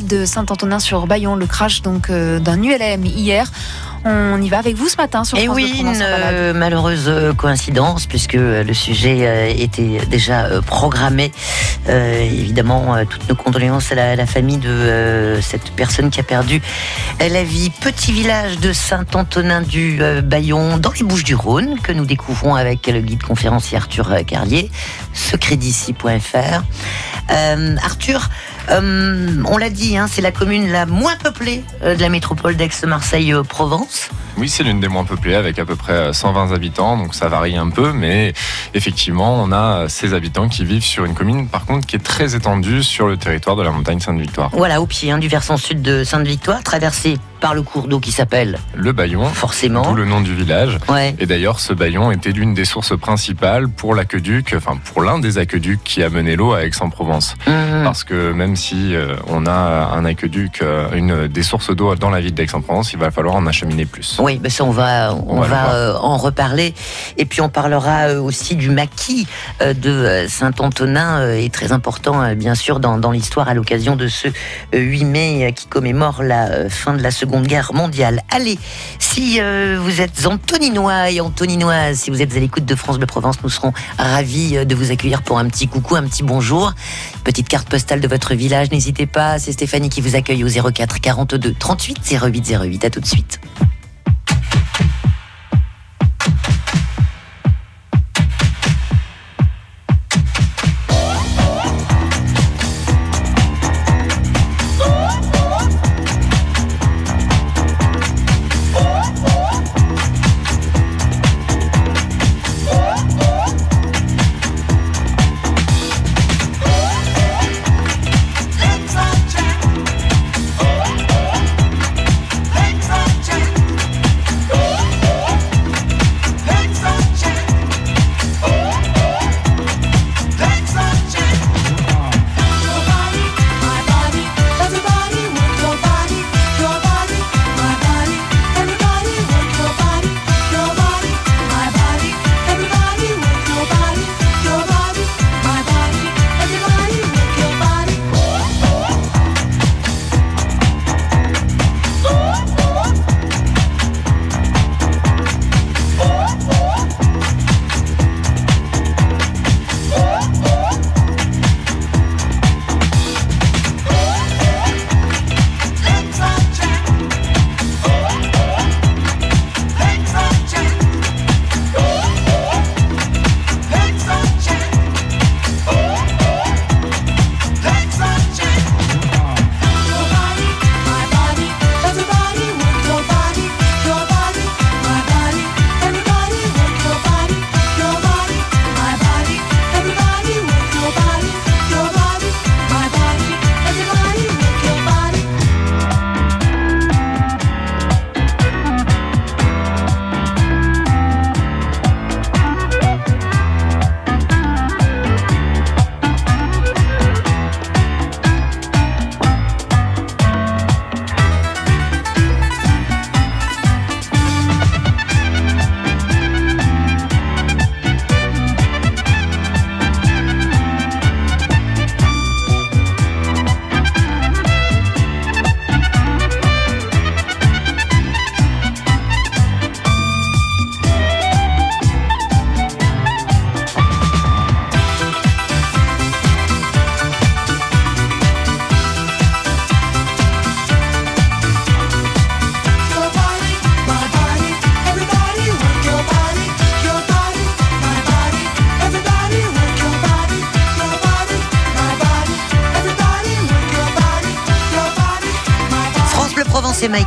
de Saint-Antonin-sur-Bayon, le crash donc euh, d'un ULM hier. On y va avec vous ce matin sur Et France Bleu oui, une balade. euh, malheureuse euh, coïncidence puisque le sujet était déjà programmé. Euh, évidemment, toutes nos condoléances à la, à la famille de euh, cette personne qui a perdu la vie. Petit village de Saint-Antonin du euh, Bayon dans les Bouches-du-Rhône que nous découvrons avec le guide conférencier Arthur Carlier, secretd'ici.fr. Arthur, euh, on l'a dit, hein, c'est la commune la moins peuplée euh, de la métropole d'Aix-Marseille-Provence. Oui, c'est l'une des moins peuplées avec à peu près euh, 120 habitants, donc ça varie un peu, mais effectivement, on a ces habitants qui vivent sur une commune, par contre, qui est très étendue sur le territoire de la montagne Sainte-Victoire. Voilà, au pied hein, du versant sud de Sainte-Victoire, traversé par le cours d'eau qui s'appelle Le Bayon, forcément. d'où le nom du village. Ouais. Et d'ailleurs, ce baillon était l'une des sources principales pour l'aqueduc, enfin pour l'un des aqueducs qui a mené l'eau à Aix-en-Provence. Mhm. Parce que même si euh, on a un aqueduc, euh, une des sources d'eau dans la ville d'Aix-en-Provence, il va falloir en acheminer plus. Oui, ben ça on va on, On va euh, en reparler et puis on parlera aussi du maquis de Saint-Antonin est très important bien sûr dans, dans l'histoire à l'occasion de ce euh, 8 mai qui commémore la fin de la Seconde Guerre mondiale. Allez, si euh, vous êtes Antoninois et Antoninoises, si vous êtes à l'écoute de France Bleu Provence, nous serons ravis euh, de vous accueillir pour un petit coucou, un petit bonjour, petite carte postale de votre village. N'hésitez pas, c'est Stéphanie qui vous accueille au 04 42 38 08 08. À tout de suite.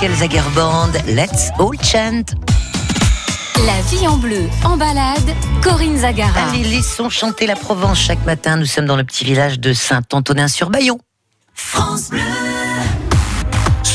Michael Zagerband, Let's All Chant. La vie en bleu, en balade, Corinne Zagara. Allez, laissons chanter la Provence chaque matin. Nous sommes dans le petit village de Saint-Antonin-sur-Bayon.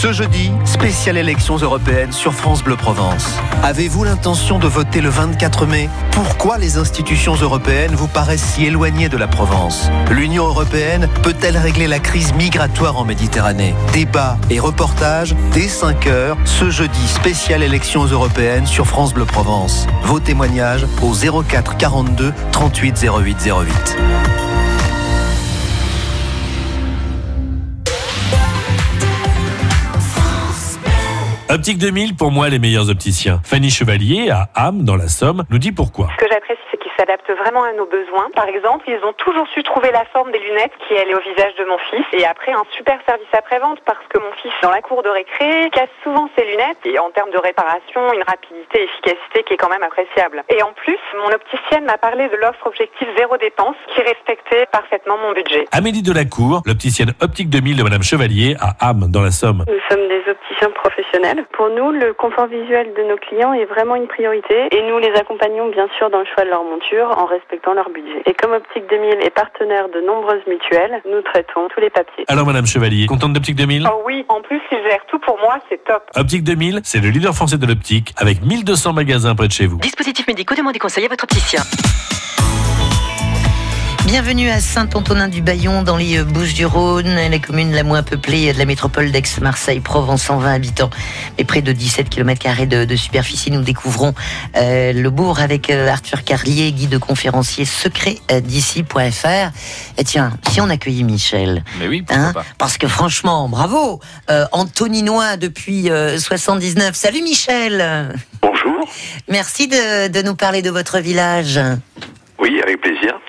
Ce jeudi, spéciale élections européennes sur France Bleu Provence. Avez-vous l'intention de voter le 24 mai? Pourquoi les institutions européennes vous paraissent si éloignées de la Provence? L'Union européenne peut-elle régler la crise migratoire en Méditerranée? Débat et reportage dès 5 heures ce jeudi, spéciale élections européennes sur France Bleu Provence. Vos témoignages au 04 42 38 08 08. Optique 2000, pour moi, les meilleurs opticiens. Fanny Chevalier, à Ham, dans la Somme, nous dit pourquoi. Ce que j'apprécie, c'est qu'ils s'adaptent vraiment à nos besoins. Par exemple, ils ont toujours su trouver la forme des lunettes qui allait au visage de mon fils. Et après, un super service après-vente parce que mon fils, dans la cour de récré, casse souvent ses lunettes. Et en termes de réparation, une rapidité, efficacité qui est quand même appréciable. Et en plus, mon opticienne m'a parlé de l'offre objectif zéro dépense qui respectait parfaitement mon budget. Amélie Delacour, l'opticienne Optique 2000 de Madame Chevalier, à Ham, dans la Somme. Nous sommes des opticiens professionnels. Pour nous, le confort visuel de nos clients est vraiment une priorité et nous les accompagnons bien sûr dans le choix de leur monture en respectant leur budget. Et comme Optique 2000 est partenaire de nombreuses mutuelles, nous traitons tous les papiers. Alors Madame Chevalier, contente d'Optique 2000 Oh oui, en plus ils gèrent tout pour moi, c'est top. Optique 2000, c'est le leader français de l'optique, avec 1200 magasins près de chez vous. Dispositifs médicaux, demandez conseil à votre opticien. Bienvenue à Saint-Antonin-du-Bayon dans les euh, Bouches-du-Rhône, la commune la moins peuplée de la métropole d'Aix-Marseille-Provence, 120 habitants et près de 17 km de, de superficie. Nous découvrons euh, le bourg avec euh, Arthur Carlier, guide conférencier secret euh, d'ici.fr. Et tiens, si on accueillait Michel, Mais oui, pourquoi hein, pas. parce que franchement, bravo, euh, Antoninois depuis euh, 79. Salut Michel Bonjour. Merci de, de nous parler de votre village. Oui, avec plaisir.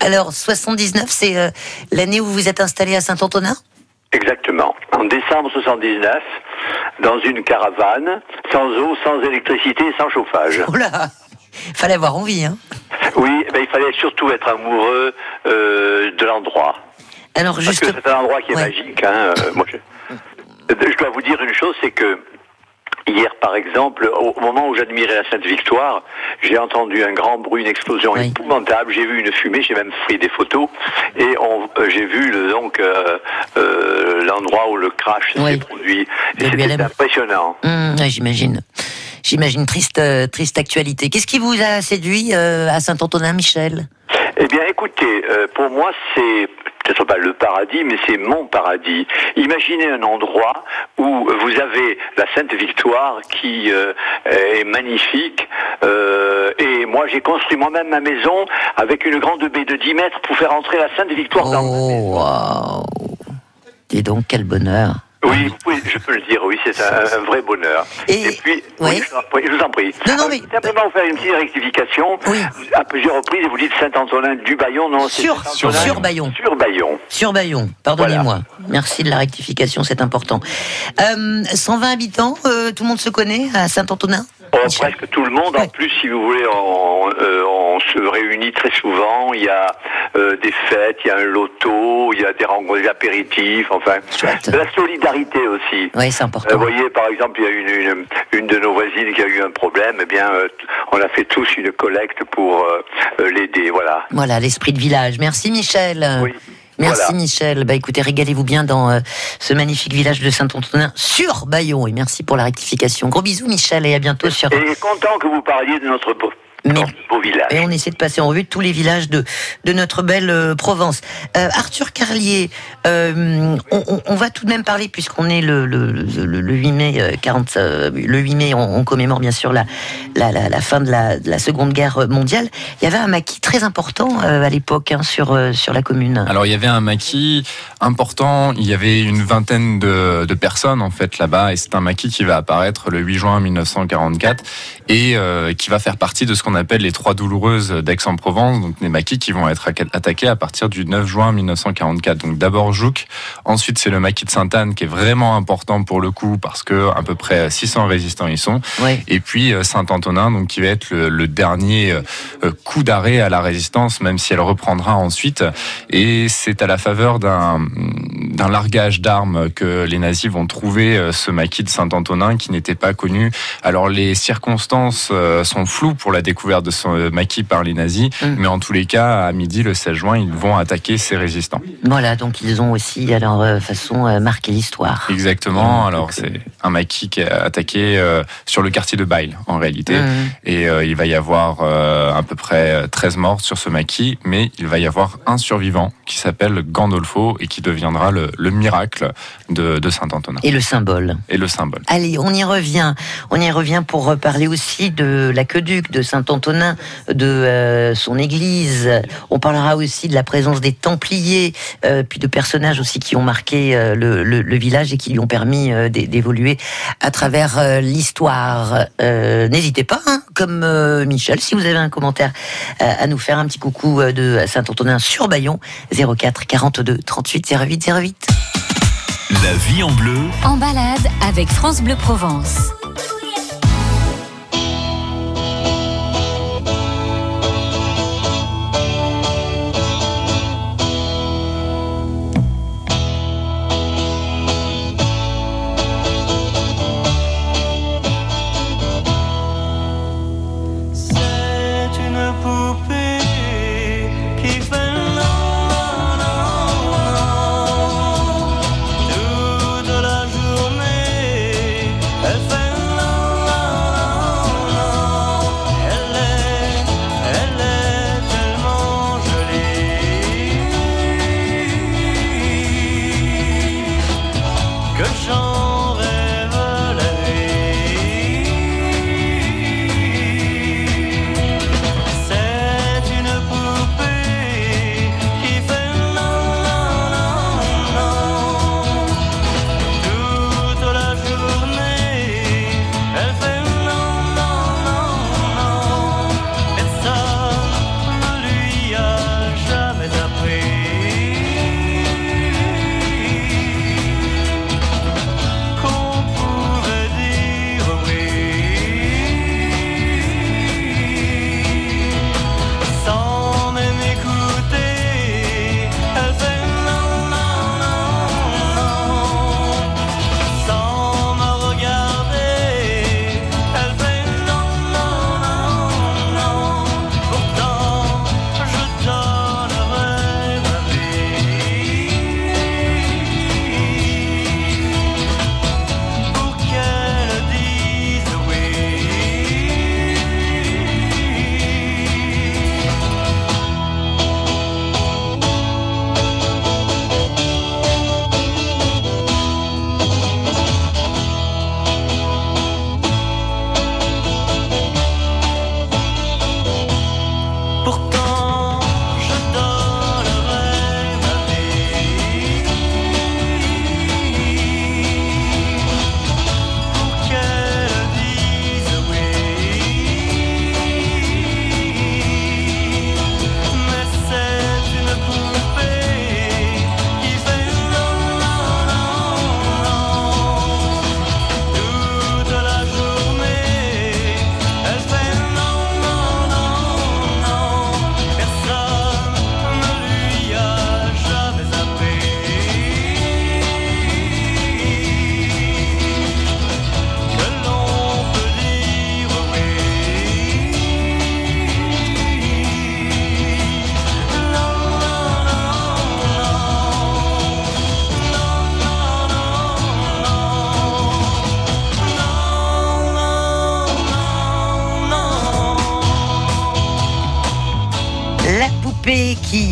Alors, 79, c'est euh, l'année où vous vous êtes installé à Saint-Antonin? Exactement. En décembre 79, dans une caravane, sans eau, sans électricité, sans chauffage. Oh là Fallait avoir envie, hein Oui, eh ben, il fallait surtout être amoureux euh, de l'endroit. Alors, Parce que c'est un endroit qui est Ouais. magique. Hein. euh, moi, je... je dois vous dire une chose, c'est que hier, par exemple, au moment où j'admirais la Sainte Victoire, j'ai entendu un grand bruit, une explosion Oui. épouvantable. J'ai vu une fumée, j'ai même pris des photos, et euh, j'ai vu le, donc euh, euh, l'endroit où le crash Oui. s'est produit. C'était impressionnant. Hum, j'imagine. J'imagine triste, triste actualité. Qu'est-ce qui vous a séduit euh, à Saint-Antonin, Michel? Eh bien, écoutez, euh, pour moi, c'est peut-être pas le paradis, mais c'est mon paradis. Imaginez un endroit où vous avez la Sainte Victoire qui euh, est magnifique. euh, et moi, j'ai construit moi-même ma maison avec une grande baie de 10 mètres pour faire entrer la Sainte Victoire dans ma maison. Oh, waouh Dis donc, quel bonheur Oui, pouvez- je peux le dire, oui, c'est un, un vrai bonheur. Et- puis, oui. oui, je, vous en prie. Non, non, Euh, mais- Simplement vous faire une petite rectification. Oui. À plusieurs reprises, vous dites Saint-Antonin du Bayon, non c'est Sur, Saint-Antonin sur Bayon. Sur Bayon. Sur Bayon, pardonnez-moi. Merci de la rectification, c'est important. Euh, 120 habitants, euh, tout le monde se connaît à Saint-Antonin? Oh, presque tout le monde. En plus, si vous voulez, on, euh, on se réunit très souvent. Il y a euh, des fêtes, il y a un loto, il y a des rencontres, des apéritifs, enfin, Chouette. la solidarité aussi. Oui, c'est Euh, important. Vous voyez, par exemple, il y a une, une, une de nos voisines qui a eu un problème. Eh bien, euh, on a fait tous une collecte pour euh, euh, l'aider. Voilà. Voilà, l'esprit de village. Merci Michel. Oui. Merci Voilà. Michel. Bah écoutez, régalez-vous bien dans euh, ce magnifique village de Saint-Antonin sur Bayon. Et merci pour la rectification. Gros bisous Michel et à bientôt sur... Et content que vous parliez de notre beau village. Et on essaie de passer en revue tous les villages de, de notre belle euh, Provence. Euh, Arthur Carlier, euh, on, on- on va tout de même parler, puisqu'on est le, le, le, le 8 mai, euh, 40, euh, le 8 mai, on, on commémore bien sûr la, la, la, la fin de la, de la Seconde Guerre mondiale. Il y avait un maquis très important euh, à l'époque hein, sur, euh, sur la commune. Alors il y avait un maquis important, il y avait une vingtaine de, de personnes en fait là-bas et c'est un maquis qui va apparaître le 8 juin 1944 et euh, qui va faire partie de ce qu'on appelle les trois douloureuses d'Aix-en-Provence, donc des maquis qui vont être atta- attaqués à partir du 9 juin 1944. Donc d'abord Jouques, ensuite c'est le maquis de Sainte-Anne qui est vraiment important pour le coup parce que à peu près 600 résistants y sont et puis euh, Saint-Antonin, donc qui va être le, le dernier euh, euh, coup d'arrêt à la résistance, même si elle reprendra ensuite. Et c'est à la faveur d'un d'un largage d'armes que les nazis vont trouver ce maquis de Saint-Antonin qui n'était pas connu. Alors les circonstances sont floues pour la découverte de ce euh, maquis par les nazis, Mm. mais en tous les cas, à midi le 16 juin, ils vont attaquer ces résistants. Voilà, donc ils ont aussi à leur euh, façon euh, marqué l'histoire. Exactement. Mm. Alors c'est un maquis qui est attaqué euh, sur le quartier de Bail en réalité. Mmh. Et euh, il va y avoir euh, à peu près 13 morts sur ce maquis, mais il va y avoir un survivant qui s'appelle Gandolfo et qui deviendra le, le miracle de, de Saint-Antonin Et le symbole. et le symbole. Allez, on y revient. On y revient pour parler aussi de l'aqueduc de Saint Saint-Antonin, de euh, son église. On parlera aussi de la présence des Templiers, euh, puis de personnages aussi qui ont marqué euh, le, le- le village et qui lui ont permis euh, d'é- d'évoluer à travers euh, l'histoire. Euh, N'hésitez pas, hein, comme euh, Michel, si vous avez un commentaire euh, à nous faire, un petit coucou euh, de Saint-Antonin sur Bayon, 04 42 38 08 08. La vie en bleu, En balade avec France Bleu Provence.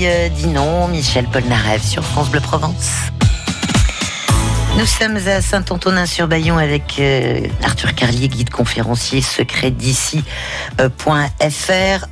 Euh, dit non, Michel Polnareff sur France Bleu Provence. Nous sommes à Saint-Antonin-sur-Bayon avec euh, Arthur Carlier, guide conférencier secret d'ici.fr.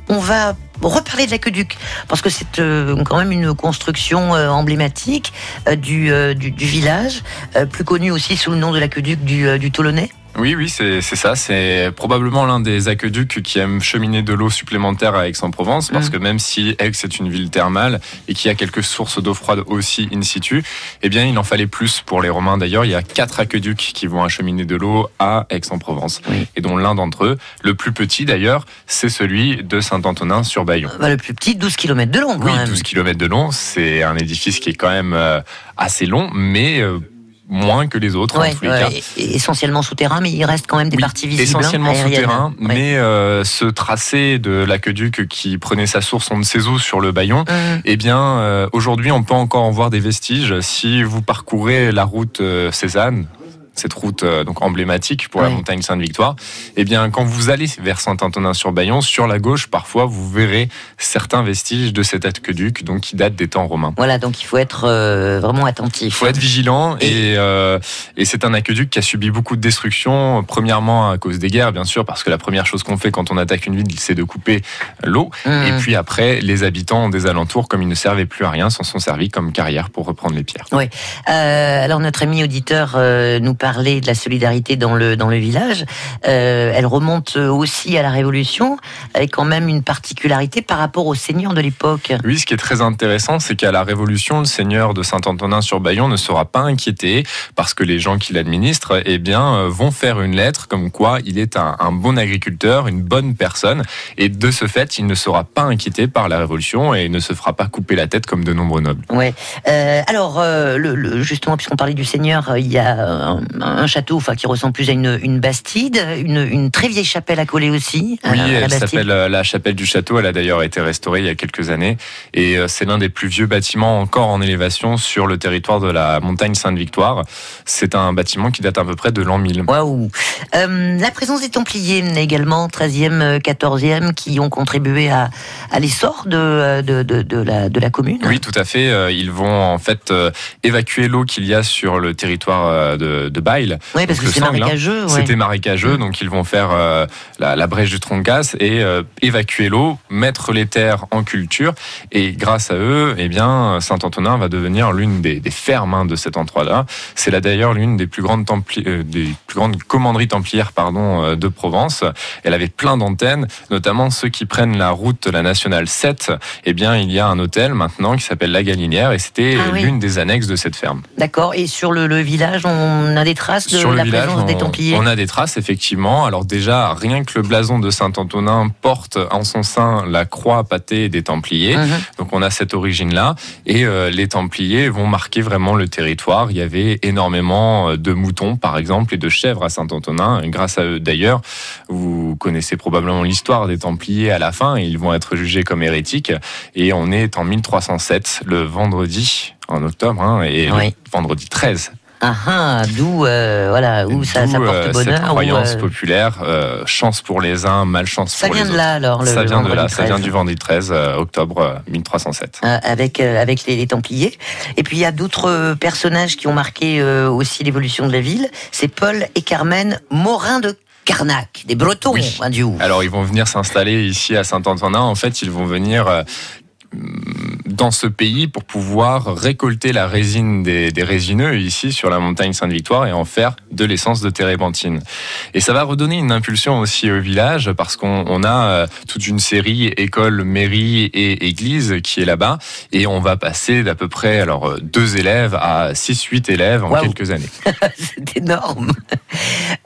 On va reparler de l'aqueduc parce que c'est euh, quand même une construction euh, emblématique euh, du, euh, village, euh, plus connu aussi sous le nom de l'aqueduc du, euh, du Toulonnais. Oui, oui, c'est c'est ça. C'est probablement l'un des aqueducs qui aime cheminer de l'eau supplémentaire à Aix-en-Provence, parce Mm. que même si Aix est une ville thermale et qu'il y a quelques sources d'eau froide aussi in situ, eh bien, il en fallait plus pour les Romains. D'ailleurs, il y a quatre aqueducs qui vont acheminer de l'eau à Aix-en-Provence, Oui. et dont l'un d'entre eux, le plus petit d'ailleurs, c'est celui de Saint-Antonin-sur-Bayon. Bah, le plus petit, 12 km de long quand Oui, même. 12 km de long, c'est un édifice qui est quand même euh, assez long, mais euh, moins que les autres Ouais, en tous les ouais, cas. et- essentiellement souterrain, mais il reste quand même des Oui, parties visibles. essentiellement hein, souterrain, Ouais. mais euh, ce tracé de l'aqueduc qui prenait sa source en Cézot sur le Bayon, Hum. eh bien, euh, aujourd'hui, on peut encore en voir des vestiges. Si vous parcourez la route euh, Cézanne, cette route euh, donc emblématique pour la montagne Sainte-Victoire. Eh bien, quand vous allez vers Saint-Antonin-sur-Bayon, sur la gauche, parfois, vous verrez certains vestiges de cet aqueduc, donc qui date des temps romains. Voilà, donc il faut être euh, vraiment attentif. Il faut être vigilant et, euh, et c'est un aqueduc qui a subi beaucoup de destruction. Premièrement à cause des guerres, bien sûr, parce que la première chose qu'on fait quand on attaque une ville, c'est de couper l'eau. Et puis après, les habitants des alentours, comme ils ne servaient plus à rien, s'en sont servis comme carrière pour reprendre les pierres. Oui. Euh, alors notre ami auditeur euh, nous parlait de la solidarité dans le dans le village. Euh, elle remonte aussi à la Révolution, avec quand même une particularité par rapport aux seigneurs de l'époque. Oui, ce qui est très intéressant, c'est qu'à la Révolution, le seigneur de Saint-Antonin-sur-Bayon ne sera pas inquiété parce que les gens qui l'administrent, eh bien, euh, vont faire une lettre comme quoi il est un, un bon agriculteur, une bonne personne, et de ce fait, il ne sera pas inquiété par la Révolution et ne se fera pas couper la tête comme de nombreux nobles. Ouais. Euh, alors, euh, le, le- justement, puisqu'on parlait du Seigneur, il y a un, château, enfin, qui ressemble plus à une, une bastide, une, une très vieille chapelle à coller aussi. à Oui, à la elle s'appelle euh, la chapelle du château. Elle a d'ailleurs été restaurée il y a quelques années. Et euh, c'est l'un des plus vieux bâtiments encore en élévation sur le territoire de la montagne Sainte-Victoire. C'est un bâtiment qui date à peu près de l'an 1000. Waouh Euh, La présence des Templiers également, 13e, euh, 14e, qui ont contribué à, à l'essor de, de, de, de la, de la commune. Oui, tout à fait. Ils vont en fait évacuer l'eau qu'il y a sur le territoire de, de Oui, parce que c'est hein. marécageux. ouais. C'était marécageux, donc ils vont faire euh, la, la brèche du Troncas et euh, évacuer l'eau, mettre les terres en culture. Et grâce à eux, eh bien, Saint-Antonin va devenir l'une des, des fermes hein, de cet endroit-là. C'est là d'ailleurs l'une des plus grandes templi- euh, des plus grandes commanderies templières pardon de Provence. Elle avait plein d'antennes, notamment ceux qui prennent la route de la nationale 7. Eh bien, il y a un hôtel maintenant qui s'appelle La Galinière et c'était Ah oui. l'une des annexes de cette ferme. D'accord. Et sur le, le village, on a des traces de Sur la village, présence on, des Templiers. on a des traces, effectivement. Alors déjà, rien que le blason de Saint-Antonin porte en son sein la croix pâtée des Templiers. Mhm. Donc on a cette origine-là. Et euh, les Templiers vont marquer vraiment le territoire. Il y avait énormément euh, de moutons, par exemple, et de chèvres à Saint-Antonin. Grâce à eux, d'ailleurs, vous connaissez probablement l'histoire des Templiers à la fin. Ils vont être jugés comme hérétiques. Et on est en 1307, le vendredi, en octobre, hein, et Oui. vendredi 13 Ah ah, d'où euh, voilà, où ça, ça porte euh, bonheur. Cette croyance euh, populaire, euh, chance pour les uns, malchance ça pour vient les de autres. là alors. Le, ça vient de là, ça 13. vient du vendredi 13 euh, octobre euh, 1307. Euh, avec avec les, les Templiers. Et puis il y a d'autres personnages qui ont marqué aussi l'évolution de la ville. C'est Paul et Carmen Morin de Carnac, des Bretons, Oui. hein, du haut. Alors ils vont venir s'installer ici à Saint-Antonin. En fait, ils vont venir dans ce pays pour pouvoir récolter la résine des, des résineux ici sur la montagne Sainte-Victoire et en faire de l'essence de térébenthine. Et ça va redonner une impulsion aussi au village parce qu'on on a euh, toute une série école, mairie et église qui est là-bas et on va passer d'à peu près alors euh, deux élèves à 6-8 élèves en quelques années. C'est énorme.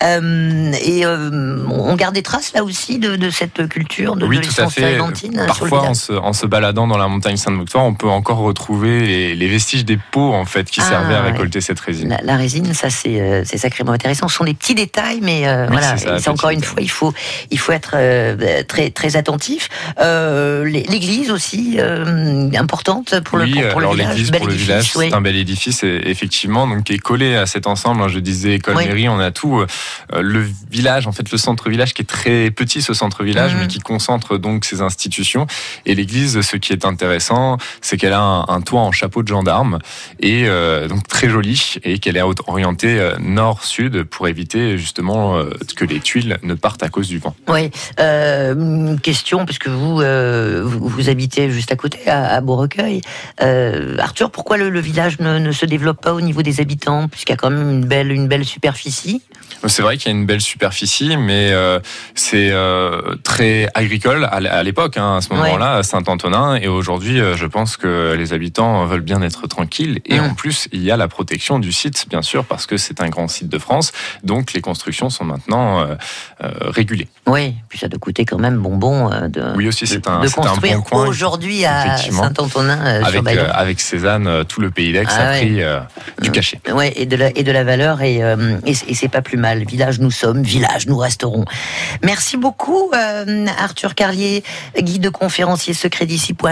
Euh, et euh, on garde des traces là aussi de, de cette culture de, Oui, de tout à fait. Parfois, en se, en se baladant dans la montagne Sainte-Victoire, on peut encore retrouver les, les vestiges des pots en fait qui Ah, servaient à ouais. récolter cette résine. La, la résine, ça c'est euh, c'est sacrément intéressant. Ce sont des petits détails, mais euh, Oui, voilà. c'est encore une fois, il faut il faut être euh, très très attentif. L'é- L'église aussi importante pour le oui, pour, pour alors le village. l'église pour le village, c'est un bel édifice et- effectivement, donc qui est collé à cet ensemble. hein, je disais école Oui. mairie, on a tout. Le village, en fait, le centre-village qui est très petit, ce centre-village, Mhm. mais qui concentre donc ces institutions. Et l'église, ce qui est intéressant, c'est qu'elle a un, un toit en chapeau de gendarme et euh, donc très joli et qu'elle est orientée euh, nord-sud pour éviter justement euh, que les tuiles ne partent à cause du vent. Oui. Une question, puisque vous, euh, vous, vous habitez juste à côté, à, à Beaurecueil. Arthur, pourquoi le, le village ne, ne se développe pas au niveau des habitants, puisqu'il y a quand même une belle, une belle superficie? C'est vrai qu'il y a une belle superficie, mais c'est très agricole à l'époque, hein, à ce moment-là, à Saint-Antonin. Et aujourd'hui, euh, je pense que les habitants veulent bien être tranquilles. Et en plus, il y a la protection du site, bien sûr, parce que c'est un grand site de France. Donc, les constructions sont maintenant euh, euh, régulées. Oui, puis ça doit coûter quand même bonbon euh, de, Oui, aussi, c'est un, de c'est un construire bon coin. aujourd'hui à. Saint-Antonin Avec, avec Cézanne, tout le pays d'Aix Ah a ouais. pris du cachet. Ouais, et de la, et de la valeur, et, c'est pas plus mal. Village nous sommes, village nous resterons. Merci beaucoup, Arthur Carlier, guide de conférencier secret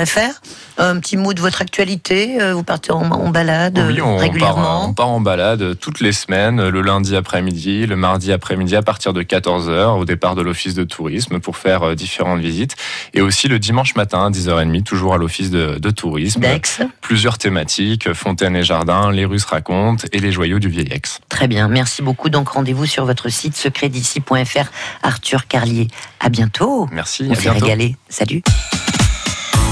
d'ici.fr. Un petit mot de votre actualité, euh, vous partez en, en balade Oui, on part, régulièrement on part en balade toutes les semaines, le lundi après-midi, le mardi après-midi à partir de 14h au départ de l'office de tourisme pour faire euh, différentes visites. Et aussi le dimanche matin à 10h30, toujours à l'office de, de tourisme. d'Aix. Plusieurs thématiques, fontaines et jardins, les Russes racontent et les joyaux du vieil Aix. Très bien, merci beaucoup. Donc rendez-vous sur votre site secretd'ici.fr, Arthur Carlier. À bientôt. Merci, On s'est régalé. Salut.